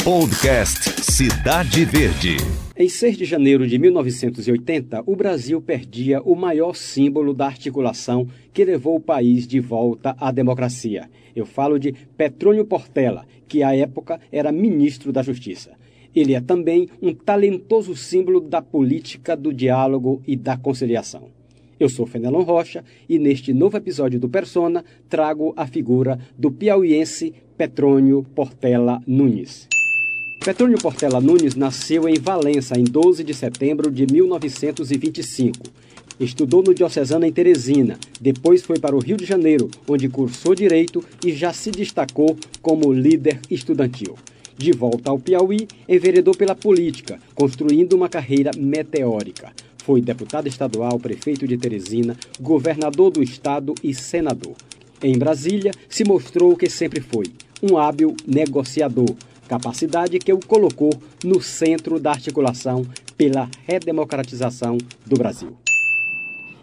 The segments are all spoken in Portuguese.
Podcast Cidade Verde. Em 6 de janeiro de 1980, o Brasil perdia o maior símbolo da articulação que levou o país de volta à democracia. Eu falo de Petrônio Portela, que à época era ministro da Justiça. Ele é também um talentoso símbolo da política do diálogo e da conciliação. Eu sou Fenelon Rocha e neste novo episódio do Persona trago a figura do piauiense Petrônio Portela Nunes. Petrônio Portela Nunes nasceu em Valença em 12 de setembro de 1925. Estudou no Diocesano em Teresina, depois foi para o Rio de Janeiro, onde cursou Direito e já se destacou como líder estudantil. De volta ao Piauí, enveredou pela política, construindo uma carreira meteórica. Foi deputado estadual, prefeito de Teresina, governador do estado e senador. Em Brasília, se mostrou o que sempre foi, um hábil negociador, capacidade que o colocou no centro da articulação pela redemocratização do Brasil.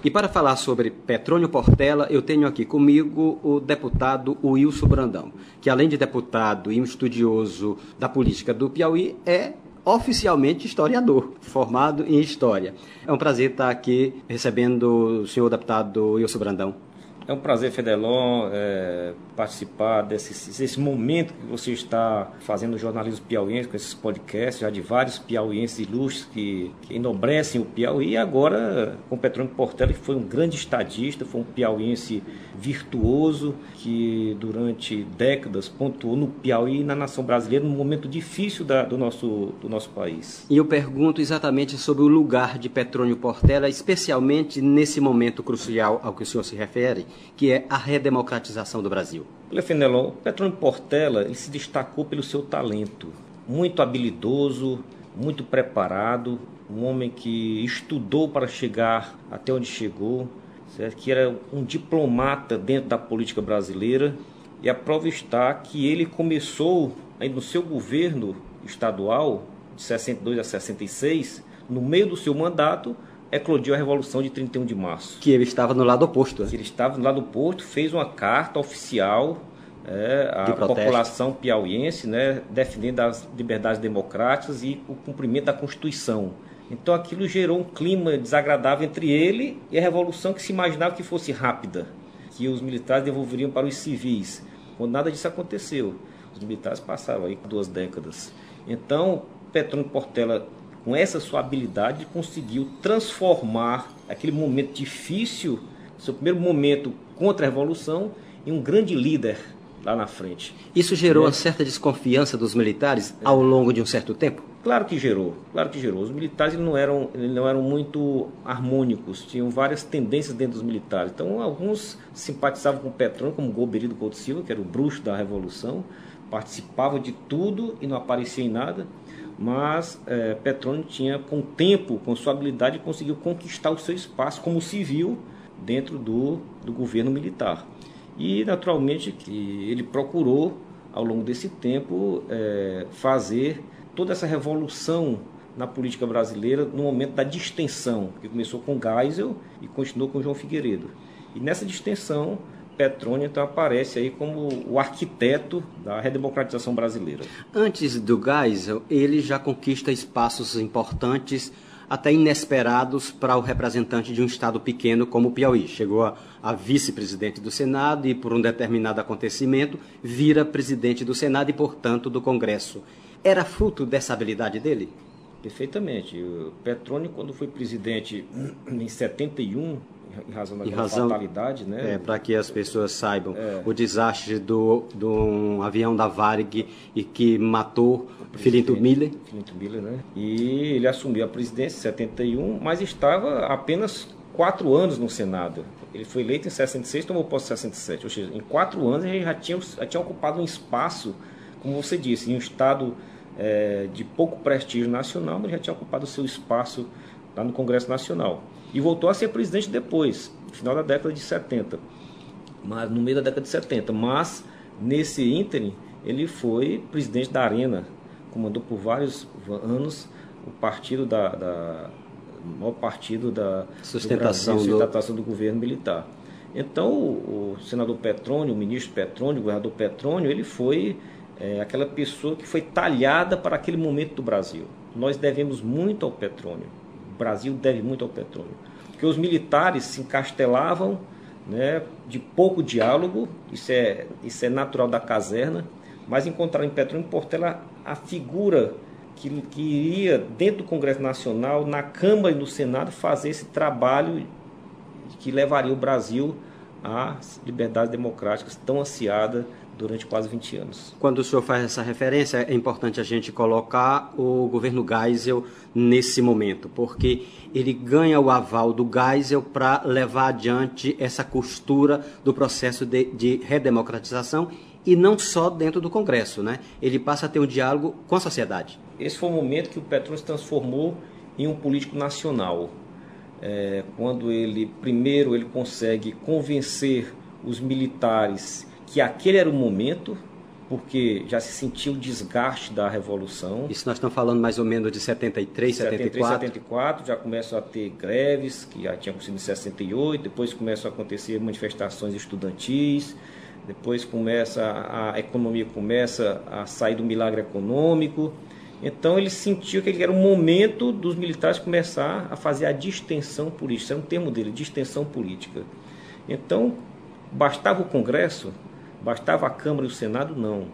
E para falar sobre Petrônio Portela, eu tenho aqui comigo o deputado Wilson Brandão, que além de deputado e um estudioso da política do Piauí, é oficialmente historiador, formado em História. É um prazer estar aqui recebendo o senhor deputado Wilson Brandão. É um prazer, Fedelon, é, participar desse, desse momento que você está fazendo jornalismo piauiense, com esses podcasts, já de vários piauienses ilustres que, que enobrecem o Piauí, e agora com Petrônio Portela, que foi um grande estadista, foi um piauiense virtuoso, que durante décadas pontuou no Piauí e na nação brasileira, num momento difícil da, do, nosso, do nosso país. E eu pergunto exatamente sobre o lugar de Petrônio Portela, especialmente nesse momento crucial ao que o senhor se refere, que é a redemocratização do Brasil. Fenelon, Petrônio Portela ele se destacou pelo seu talento, muito habilidoso, muito preparado, um homem que estudou para chegar até onde chegou, certo? que era um diplomata dentro da política brasileira, e a prova está que ele começou aí no seu governo estadual, de 62 a 66, no meio do seu mandato, eclodiu a Revolução de 31 de março. Que ele estava no lado oposto. Né? Ele estava no lado oposto, fez uma carta oficial é, à população piauiense, né, defendendo as liberdades democráticas e o cumprimento da Constituição. Então aquilo gerou um clima desagradável entre ele e a Revolução que se imaginava que fosse rápida, que os militares devolveriam para os civis. Quando nada disso aconteceu, os militares passaram aí duas décadas. Então, Petrônio Portela com essa sua habilidade, conseguiu transformar aquele momento difícil, seu primeiro momento contra a revolução, em um grande líder lá na frente. Isso gerou é. uma certa desconfiança dos militares é. ao longo de um certo tempo? Claro que gerou, claro que gerou. Os militares não eram, não eram muito harmônicos, tinham várias tendências dentro dos militares. Então, alguns simpatizavam com o Petrônio, como Golbery do Couto Silva, que era o bruxo da Revolução, participava de tudo e não aparecia em nada mas é, Petrônio tinha, com o tempo, com sua habilidade, conseguiu conquistar o seu espaço como civil dentro do, do governo militar. E, naturalmente, que ele procurou, ao longo desse tempo, é, fazer toda essa revolução na política brasileira no momento da distensão, que começou com Geisel e continuou com João Figueiredo. E nessa distensão, Petrônio então aparece aí como o arquiteto da redemocratização brasileira. Antes do Geisel, ele já conquista espaços importantes, até inesperados para o representante de um estado pequeno como o Piauí. Chegou a, a vice-presidente do Senado e, por um determinado acontecimento, vira presidente do Senado e, portanto, do Congresso. Era fruto dessa habilidade dele? Perfeitamente. O Petrônio, quando foi presidente em 71, em razão da razão, fatalidade, né? É, para que as pessoas saibam. É. O desastre do, do um avião da Varig e que matou Filinto Miller. Filinto Miller, né? E ele assumiu a presidência em 71, mas estava apenas quatro anos no Senado. Ele foi eleito em 66 tomou posse em 67. Ou seja, em quatro anos ele já tinha, já tinha ocupado um espaço, como você disse, em um estado é, de pouco prestígio nacional, mas já tinha ocupado o seu espaço lá no Congresso Nacional. E voltou a ser presidente depois, no final da década de 70. Mas, no meio da década de 70. Mas, nesse ínterim, ele foi presidente da Arena, comandou por vários anos o partido da, da o maior partido da sustentação do, Brasil, sustentação do governo militar. Então, o, o senador Petrônio, o ministro Petrônio, o governador Petrônio, ele foi é aquela pessoa que foi talhada para aquele momento do Brasil. Nós devemos muito ao petróleo. Brasil deve muito ao petróleo. Porque os militares se encastelavam né, de pouco diálogo, isso é, isso é natural da caserna, mas encontraram em Petróleo Portela a figura que, que iria, dentro do Congresso Nacional, na Câmara e no Senado, fazer esse trabalho que levaria o Brasil às liberdades democráticas tão ansiada durante quase 20 anos. Quando o senhor faz essa referência, é importante a gente colocar o governo Geisel nesse momento, porque ele ganha o aval do Geisel para levar adiante essa costura do processo de, de redemocratização e não só dentro do Congresso, né? Ele passa a ter um diálogo com a sociedade. Esse foi o momento que o Petróleo se transformou em um político nacional. É, quando ele, primeiro, ele consegue convencer os militares que aquele era o momento, porque já se sentiu o desgaste da Revolução. Isso nós estamos falando mais ou menos de 73, 73 74? 74, já começam a ter greves, que já tinham acontecido em 68, depois começam a acontecer manifestações estudantis, depois começa a economia começa a sair do milagre econômico. Então ele sentiu que era o momento dos militares começar a fazer a distensão política, isso era um termo dele, distensão política. Então, bastava o Congresso Bastava a Câmara e o Senado? Não.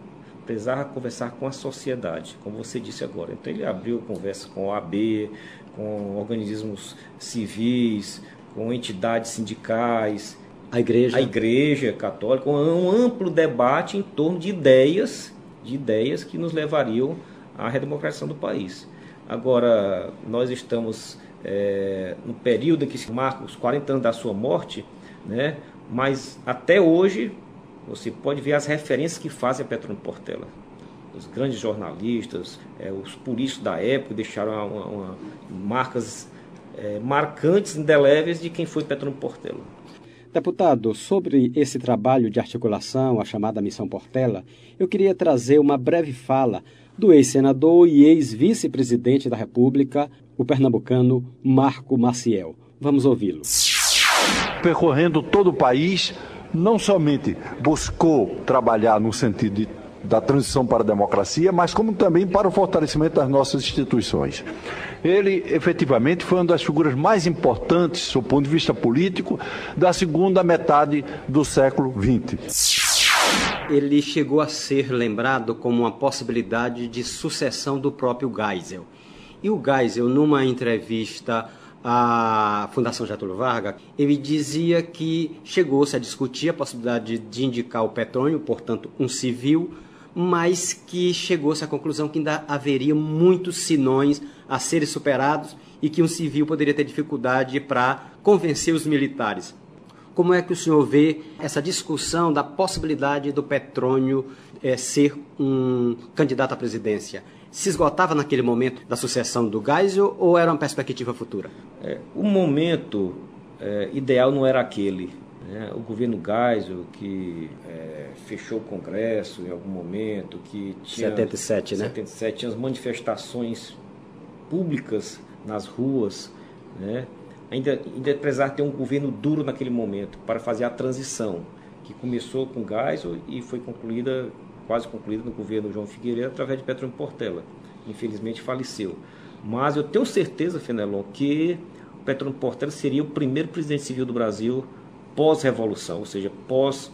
Precisava conversar com a sociedade, como você disse agora. Então ele abriu conversa com a AB, com organismos civis, com entidades sindicais, a igreja, a igreja católica, um amplo debate em torno de ideias, de ideias que nos levariam à redemocratização do país. Agora, nós estamos é, no período que se marca os 40 anos da sua morte, né? mas até hoje você pode ver as referências que fazem a Petrônio Portela. Os grandes jornalistas, é, os políticos da época deixaram uma, uma, marcas é, marcantes, indeléveis de quem foi Petrônio Portela. Deputado, sobre esse trabalho de articulação, a chamada Missão Portela, eu queria trazer uma breve fala do ex-senador e ex-vice-presidente da República, o pernambucano Marco Maciel. Vamos ouvi-lo. Percorrendo todo o país, não somente buscou trabalhar no sentido de, da transição para a democracia, mas como também para o fortalecimento das nossas instituições. Ele, efetivamente, foi uma das figuras mais importantes, do ponto de vista político, da segunda metade do século XX. Ele chegou a ser lembrado como uma possibilidade de sucessão do próprio Geisel. E o Geisel, numa entrevista a Fundação Getúlio Vargas, ele dizia que chegou-se a discutir a possibilidade de indicar o Petrônio, portanto, um civil, mas que chegou-se à conclusão que ainda haveria muitos sinões a serem superados e que um civil poderia ter dificuldade para convencer os militares. Como é que o senhor vê essa discussão da possibilidade do Petrônio é, ser um candidato à presidência? se esgotava naquele momento da sucessão do Geisel ou era uma perspectiva futura? É, o momento é, ideal não era aquele. Né? O governo Geisel, que é, fechou o Congresso em algum momento, que tinha... 77, né? 77, tinha as manifestações públicas nas ruas, né? Ainda, ainda precisava ter um governo duro naquele momento para fazer a transição, que começou com Geisel e foi concluída quase concluída no governo João Figueiredo através de Petro Portela. Infelizmente faleceu. Mas eu tenho certeza, Fenelon, que Petro Portela seria o primeiro presidente civil do Brasil pós-revolução, ou seja, pós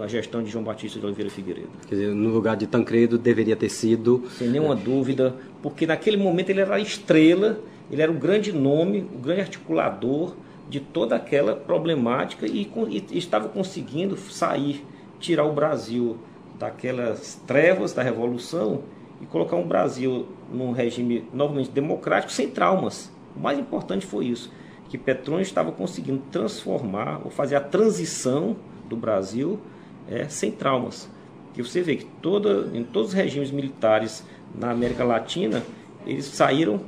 a gestão de João Batista de Oliveira Figueiredo. Quer dizer, no lugar de Tancredo deveria ter sido. Sem nenhuma dúvida, porque naquele momento ele era a estrela, ele era o grande nome, o grande articulador de toda aquela problemática e, e estava conseguindo sair, tirar o Brasil daquelas trevas da revolução e colocar um Brasil num regime novamente democrático sem traumas. O mais importante foi isso, que Petrônio estava conseguindo transformar ou fazer a transição do Brasil é, sem traumas. Que você vê que toda, em todos os regimes militares na América Latina eles saíram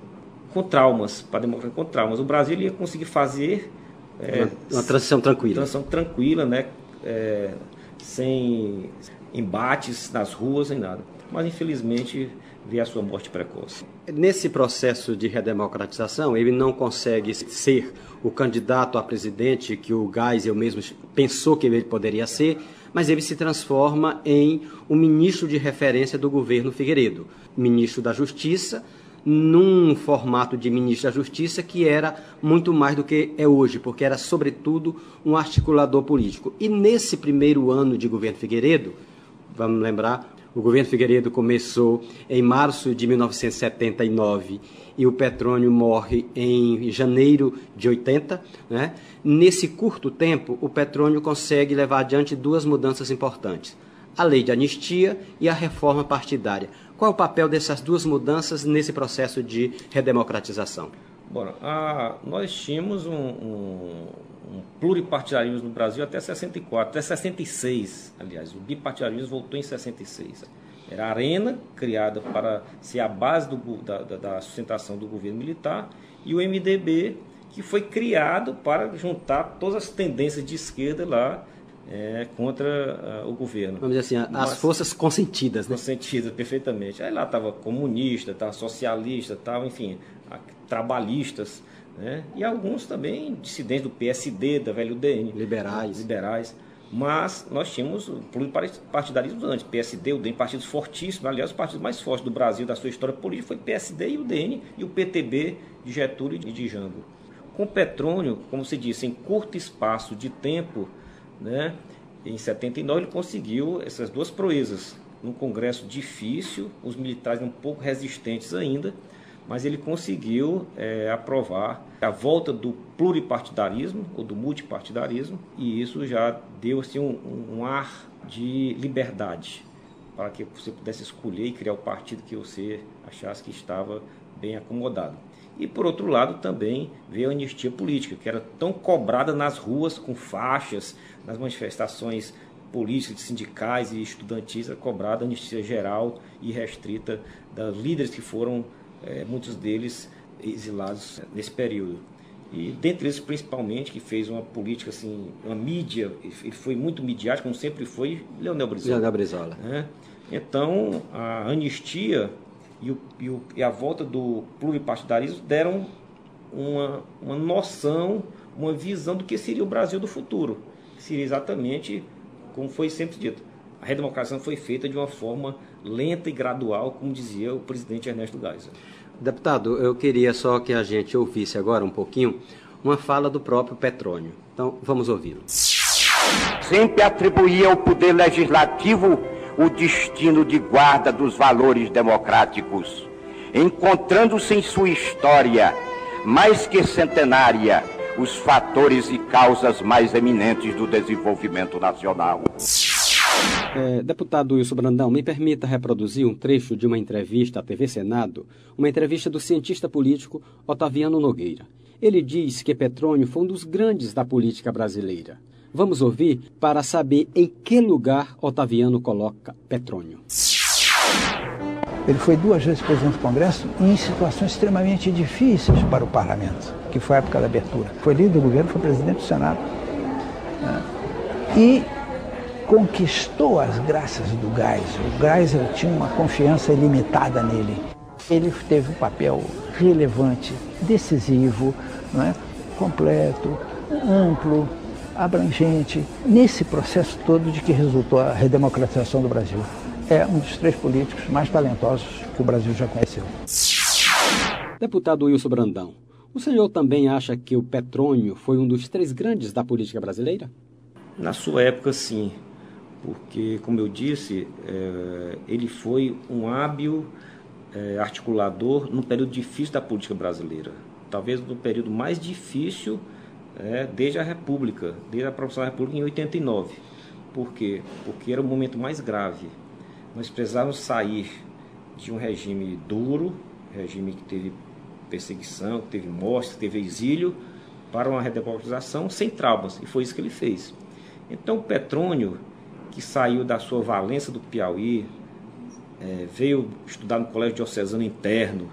com traumas, para democracia com traumas. O Brasil ia conseguir fazer é, uma, uma, transição tranquila, transição tranquila, né? É, sem embates nas ruas nem nada. Mas infelizmente veio a sua morte precoce. Nesse processo de redemocratização, ele não consegue ser o candidato a presidente que o Geisel mesmo pensou que ele poderia ser, mas ele se transforma em o ministro de referência do governo Figueiredo, ministro da Justiça, num formato de ministro da Justiça que era muito mais do que é hoje, porque era, sobretudo, um articulador político. E nesse primeiro ano de governo Figueiredo, vamos lembrar, o governo Figueiredo começou em março de 1979 e o Petrônio morre em janeiro de 80. Né? Nesse curto tempo, o Petrônio consegue levar adiante duas mudanças importantes: a lei de anistia e a reforma partidária. Qual é o papel dessas duas mudanças nesse processo de redemocratização? Bom, a, nós tínhamos um, um, um, pluripartidarismo no Brasil até 64, até 66, aliás. O bipartidarismo voltou em 66. Era a arena criada para ser a base do, da, da, sustentação do governo militar e o MDB que foi criado para juntar todas as tendências de esquerda lá é, contra uh, o governo. Vamos dizer assim, Mas, as forças consentidas, né? Consentidas, perfeitamente. Aí lá estava comunista, estava socialista, estava, enfim, trabalhistas, né? E alguns também dissidentes do PSD, da velho DN. Liberais. Liberais. Mas nós tínhamos pluripartidarismo antes, PSD, o DN, partidos fortíssimos, aliás, os partidos mais fortes do Brasil, da sua história política, foi PSD e o DN e o PTB de Getúlio e de Jango. Com Petrônio, como se disse, em curto espaço de tempo, né, em 79 ele conseguiu essas duas proezas. Num congresso difícil, os militares um pouco resistentes ainda, mas ele conseguiu é, aprovar a volta do pluripartidarismo ou do multipartidarismo e isso já deu assim, um, um ar de liberdade para que você pudesse escolher e criar o partido que você achasse que estava bem acomodado. E por outro lado também veio a anistia política, que era tão cobrada nas ruas com faixas, nas manifestações políticas, sindicais e estudantis, a cobrada anistia geral e restrita dos líderes que foram é, muitos deles exilados nesse período. E dentre eles, principalmente, que fez uma política, assim, uma mídia, ele foi muito midiático, como sempre foi, Leonel Brizola. Leonel Brizola. Né? Então, a anistia e, o, e, o, e, a volta do pluripartidarismo deram uma, uma noção, uma visão do que seria o Brasil do futuro. Que seria exatamente como foi sempre dito. A redemocracia foi feita de uma forma lenta e gradual, como dizia o presidente Ernesto Geisel. Deputado, eu queria só que a gente ouvisse agora um pouquinho uma fala do próprio Petrônio. Então, vamos ouvi-lo. Sempre atribuía ao poder legislativo o destino de guarda dos valores democráticos, encontrando-se em sua história, mais que centenária, os fatores e causas mais eminentes do desenvolvimento nacional. É, deputado Wilson Brandão, me permita reproduzir um trecho de uma entrevista à TV Senado, uma entrevista do cientista político Otaviano Nogueira. Ele diz que Petrônio foi um dos grandes da política brasileira. Vamos ouvir para saber em que lugar Otaviano coloca Petrônio. Ele foi duas vezes presidente do Congresso em situações extremamente difíceis para o parlamento, que foi a época da abertura. Foi líder do governo, foi presidente do Senado. Né? E conquistou as graças do Geisel. O Geisel tinha uma confiança ilimitada nele. Ele teve um papel relevante, decisivo, é? completo, amplo, abrangente, nesse processo todo de que resultou a redemocratização do Brasil. É um dos três políticos mais talentosos que o Brasil já conheceu. Deputado Wilson Brandão, o senhor também acha que o Petrônio foi um dos três grandes da política brasileira? Na sua época, sim porque, como eu disse, é, ele foi um hábil é, articulador num período difícil da política brasileira. Talvez no período mais difícil é, desde a República, desde a aprovação da República em 89. Por quê? Porque era o momento mais grave. Nós precisávamos sair de um regime duro, regime que teve perseguição, que teve morte, que teve exílio, para uma redemocratização sem traumas. E foi isso que ele fez. Então, Petrônio que saiu da sua Valença do Piauí, é, veio estudar no Colégio Diocesano Interno,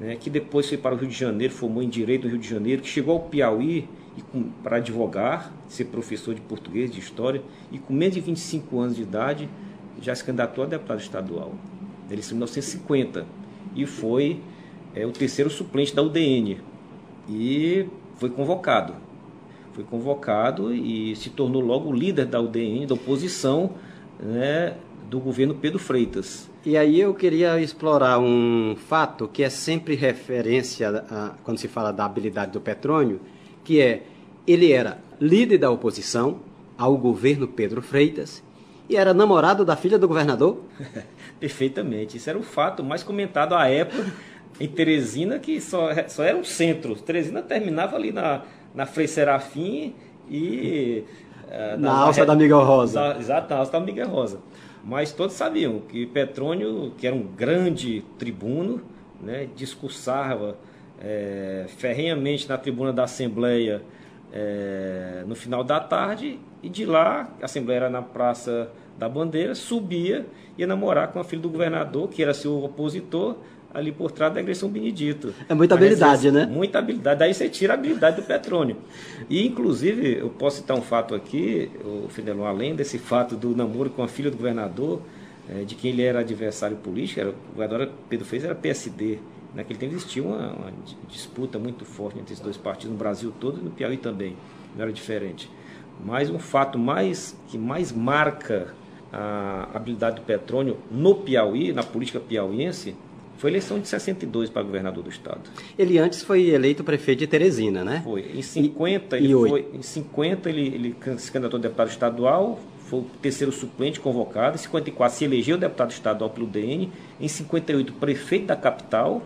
né, que depois foi para o Rio de Janeiro, formou em Direito no Rio de Janeiro, que chegou ao Piauí para advogar, ser professor de português, de história, e com menos de 25 anos de idade já se candidatou a deputado estadual. Ele em 1950 e foi é, o terceiro suplente da UDN e foi convocado foi convocado e se tornou logo o líder da UDN, da oposição, né, do governo Pedro Freitas. E aí eu queria explorar um fato que é sempre referência a, quando se fala da habilidade do Petrônio, que é ele era líder da oposição ao governo Pedro Freitas e era namorado da filha do governador? Perfeitamente. Isso era o fato mais comentado à época em Teresina, que só, só era um centro. Teresina terminava ali na, na Frei Serafim e... Uh, na, na alça da Miguel Rosa. exato, na alça da Miguel Rosa. Mas todos sabiam que Petrônio, que era um grande tribuno, né, discursava é, ferrenhamente na tribuna da Assembleia é, no final da tarde, e de lá, a Assembleia era na Praça da Bandeira, subia, ia namorar com a filha do governador, que era seu opositor, ali por trás da agressão Benedito. É muita habilidade, né? Muita habilidade. Daí você tira a habilidade do Petrônio. E, inclusive, eu posso citar um fato aqui, o Fidelon, além desse fato do namoro com a filha do governador, é, de quem ele era adversário político, era, o governador Pedro Fez era PSD. Naquele tempo existia uma, uma, disputa muito forte entre esses dois partidos no Brasil todo e no Piauí também. Não era diferente. Mas um fato mais que mais marca a habilidade do Petrônio no Piauí, na política piauiense, foi eleição de 62 para governador do estado. Ele antes foi eleito prefeito de Teresina, né? Foi. Em 50 e, ele e foi, em 50 ele, ele se candidatou a deputado estadual, foi o terceiro suplente convocado, em 54 se elegeu deputado estadual pelo DN, em 58 prefeito da capital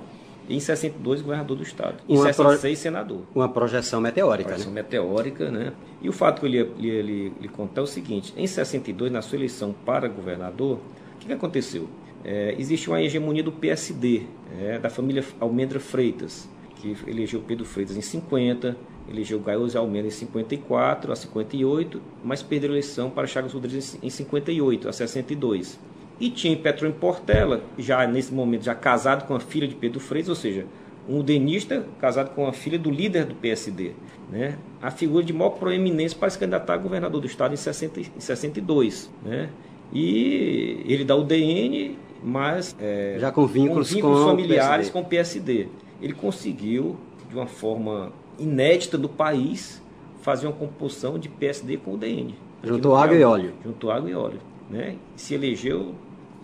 e em 62 governador do estado. Em uma 66 pro... senador. Uma projeção meteórica, uma projeção né? meteórica, né? E o fato que eu lhe, lhe, lhe, lhe contar é o seguinte, em 62 na sua eleição para governador, o que, que aconteceu? é, existe uma hegemonia do PSD, é, da família Almendra Freitas, que elegeu Pedro Freitas em 50, elegeu Gaioso Almendra em 54 a 58, mas perdeu a eleição para Chagas Rodrigues em 58 a 62. E tinha Petrônio Portela, já nesse momento, já casado com a filha de Pedro Freitas, ou seja, um denista casado com a filha do líder do PSD. Né? A figura de maior proeminência para se candidatar a governador do estado em, 60, em 62. Né? E ele dá o DN mas é, já com vínculos, com, vínculos com familiares o com o PSD. Ele conseguiu, de uma forma inédita do país, fazer uma composição de PSD com o DN. Juntou água e óleo. Juntou água e óleo. Né? Se elegeu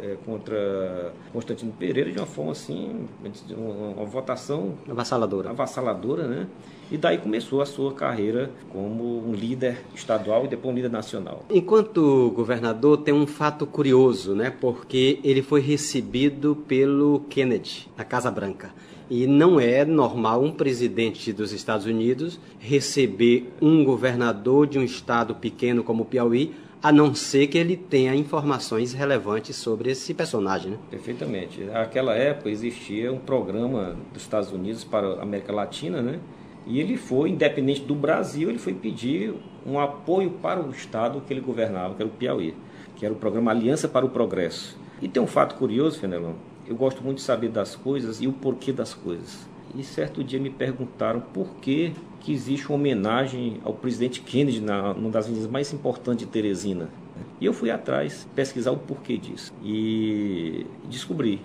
é, contra Constantino Pereira de uma forma assim, uma, uma votação avassaladora. avassaladora, né? E daí começou a sua carreira como um líder estadual e depois um líder nacional. Enquanto governador, tem um fato curioso, né? Porque ele foi recebido pelo Kennedy, na Casa Branca. E não é normal um presidente dos Estados Unidos receber um governador de um estado pequeno como o Piauí a não ser que ele tenha informações relevantes sobre esse personagem. Né? Perfeitamente. Naquela época existia um programa dos Estados Unidos para a América Latina, né? E ele foi, independente do Brasil, ele foi pedir um apoio para o estado que ele governava, que era o Piauí, que era o programa Aliança para o Progresso. E tem um fato curioso, Fenelon, eu gosto muito de saber das coisas e o porquê das coisas. E certo dia me perguntaram por que, que existe uma homenagem ao presidente Kennedy na uma das avenidas mais importantes de Teresina. E eu fui atrás pesquisar o porquê disso. E descobri.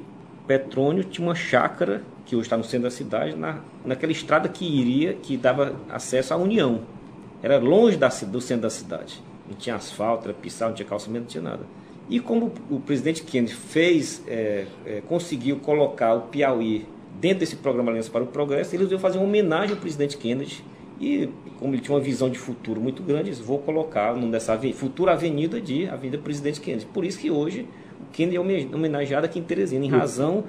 Petrônio tinha uma chácara, que hoje está no centro da cidade, na, naquela estrada que iria, que dava acesso à União. Era longe da, do centro da cidade. Não tinha asfalto, era pisar, não tinha calçamento, não tinha nada. E como o presidente Kennedy fez, é, é, conseguiu colocar o Piauí dentro desse programa Aliança para o Progresso, ele resolveu fazer uma homenagem ao presidente Kennedy. E, como ele tinha uma visão de futuro muito grande, disse, vou colocar dessa futura avenida de Avenida Presidente Kennedy. Por isso que hoje o Kennedy é homenageado aqui em Teresina, em razão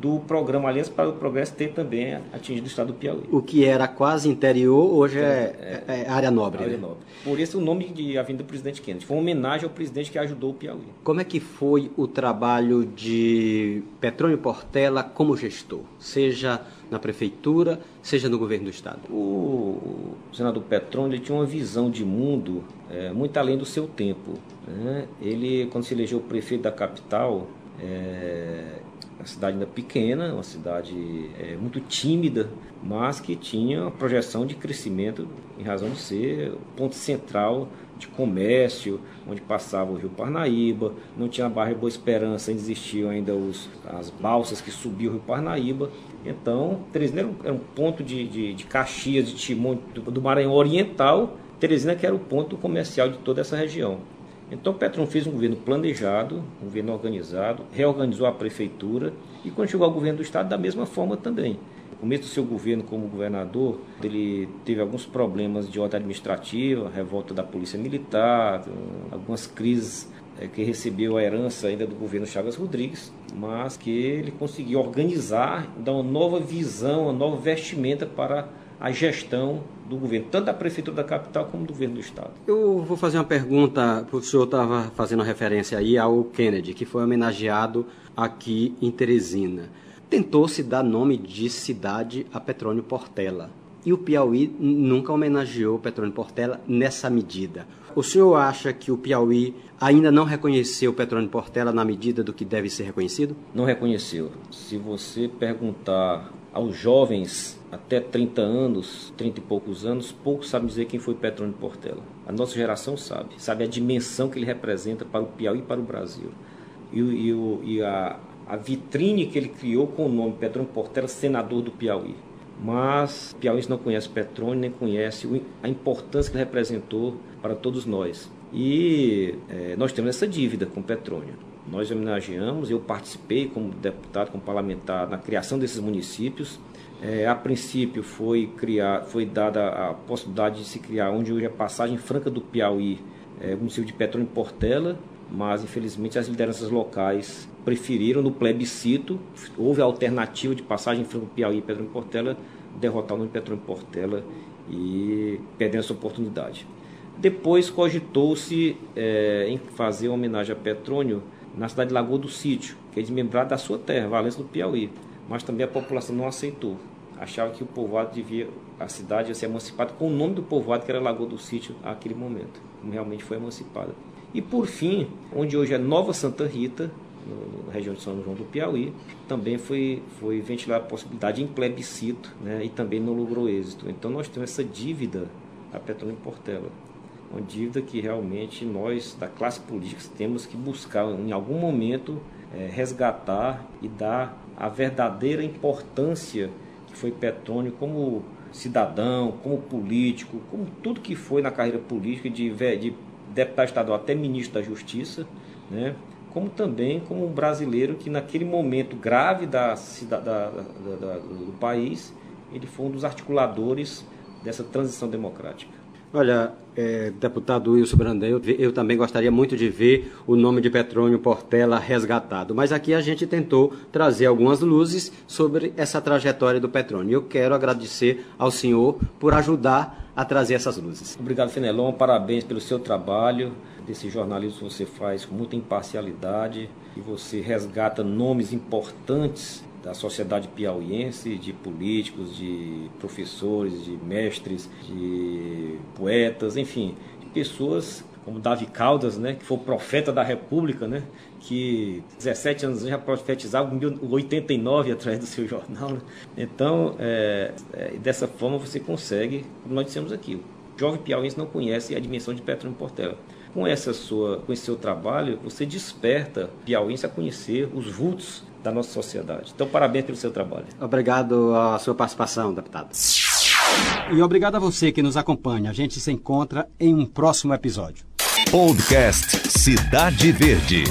do programa Aliança para o Progresso ter também atingido o estado do Piauí. O que era quase interior, hoje é, é, é área nobre. Área né? nobre. Por isso o nome de Avenida Presidente Kennedy. Foi uma homenagem ao presidente que ajudou o Piauí. Como é que foi o trabalho de Petrônio Portela como gestor? Seja na prefeitura, seja no governo do estado. O, senador Petrônio ele tinha uma visão de mundo é, muito além do seu tempo. Né? Ele, quando se elegeu prefeito da capital, é, uma cidade ainda pequena, uma cidade é, muito tímida, mas que tinha uma projeção de crescimento em razão de ser o ponto central de comércio, onde passava o rio Parnaíba, não tinha a Barra Boa Esperança, ainda existiam ainda os, as balsas que subiam o rio Parnaíba. Então, Teresina era um ponto de, de, de Caxias, de Timon, do, do Maranhão Oriental, Teresina que era o ponto comercial de toda essa região. Então Petrônio fez um governo planejado, um governo organizado, reorganizou a prefeitura e quando chegou ao governo do estado da mesma forma também. No começo do seu governo como governador, ele teve alguns problemas de ordem administrativa, revolta da polícia militar, algumas crises é, que recebeu a herança ainda do governo Chagas Rodrigues, mas que ele conseguiu organizar, dar uma nova visão, uma nova vestimenta para a gestão do governo, tanto da prefeitura da capital como do governo do estado. Eu vou fazer uma pergunta, o senhor estava fazendo referência aí ao Kennedy, que foi homenageado aqui em Teresina. Tentou-se dar nome de cidade a Petrônio Portela. E o Piauí nunca homenageou Petrônio Portela nessa medida. O senhor acha que o Piauí ainda não reconheceu Petrônio Portela na medida do que deve ser reconhecido? Não reconheceu. Se você perguntar aos jovens até 30 anos, 30 e poucos anos, poucos sabem dizer quem foi Petrônio Portela. A nossa geração sabe, sabe a dimensão que ele representa para o Piauí e para o Brasil. E, e, e a, a vitrine que ele criou com o nome Petrônio Portela, senador do Piauí. Mas Piauí não conhece Petrônio, nem conhece a importância que ele representou para todos nós. E é, nós temos essa dívida com Petrônio. Nós homenageamos, eu participei como deputado, como parlamentar na criação desses municípios é, a princípio foi, criar, foi dada a possibilidade de se criar onde hoje é a passagem franca do Piauí, é, município de Petrônio Portela, mas infelizmente as lideranças locais preferiram no plebiscito, houve a alternativa de passagem franca do Piauí e Petrônio Portela, derrotar o nome de Petrônio Portela e perdendo essa oportunidade. Depois cogitou-se é, em fazer homenagem a Petrônio na cidade de Lagoa do Sítio, que é desmembrada da sua terra, Valença do Piauí mas também a população não aceitou. Achava que o povoado devia, a cidade ia ser emancipada com o nome do povoado, que era Lagoa do Sítio, naquele momento, como realmente foi emancipada. E por fim, onde hoje é Nova Santa Rita, na região de São João do Piauí, também foi, foi ventilada a possibilidade em plebiscito né, e também não logrou êxito. Então nós temos essa dívida a Petróleo Portela, uma dívida que realmente nós, da classe política, temos que buscar em algum momento é, resgatar e dar a verdadeira importância que foi Petrônio como cidadão, como político, como tudo que foi na carreira política, de, de deputado estadual até ministro da Justiça, né? como também como um brasileiro que naquele momento grave da, da, da, da do país, ele foi um dos articuladores dessa transição democrática. Olha, é, deputado Wilson Brandão, eu, eu, também gostaria muito de ver o nome de Petrônio Portela resgatado, mas aqui a gente tentou trazer algumas luzes sobre essa trajetória do Petrônio. Eu quero agradecer ao senhor por ajudar a trazer essas luzes. Obrigado, Fenelon, parabéns pelo seu trabalho, desse jornalismo que você faz com muita imparcialidade e você resgata nomes importantes da sociedade piauiense, de políticos, de professores, de mestres, de poetas, enfim, de pessoas como Davi Caldas, né, que foi o profeta da República, né, que 17 anos já profetizava em 89 atrás do seu jornal. Né? Então, é, é, dessa forma você consegue, como nós dissemos aqui, o jovem piauiense não conhece a dimensão de Petrônio Portela. Com, essa sua, com esse seu trabalho, você desperta piauiense a conhecer os vultos da nossa sociedade. Então, parabéns pelo seu trabalho. Obrigado à sua participação, deputado. E obrigado a você que nos acompanha. A gente se encontra em um próximo episódio. Podcast Cidade Verde.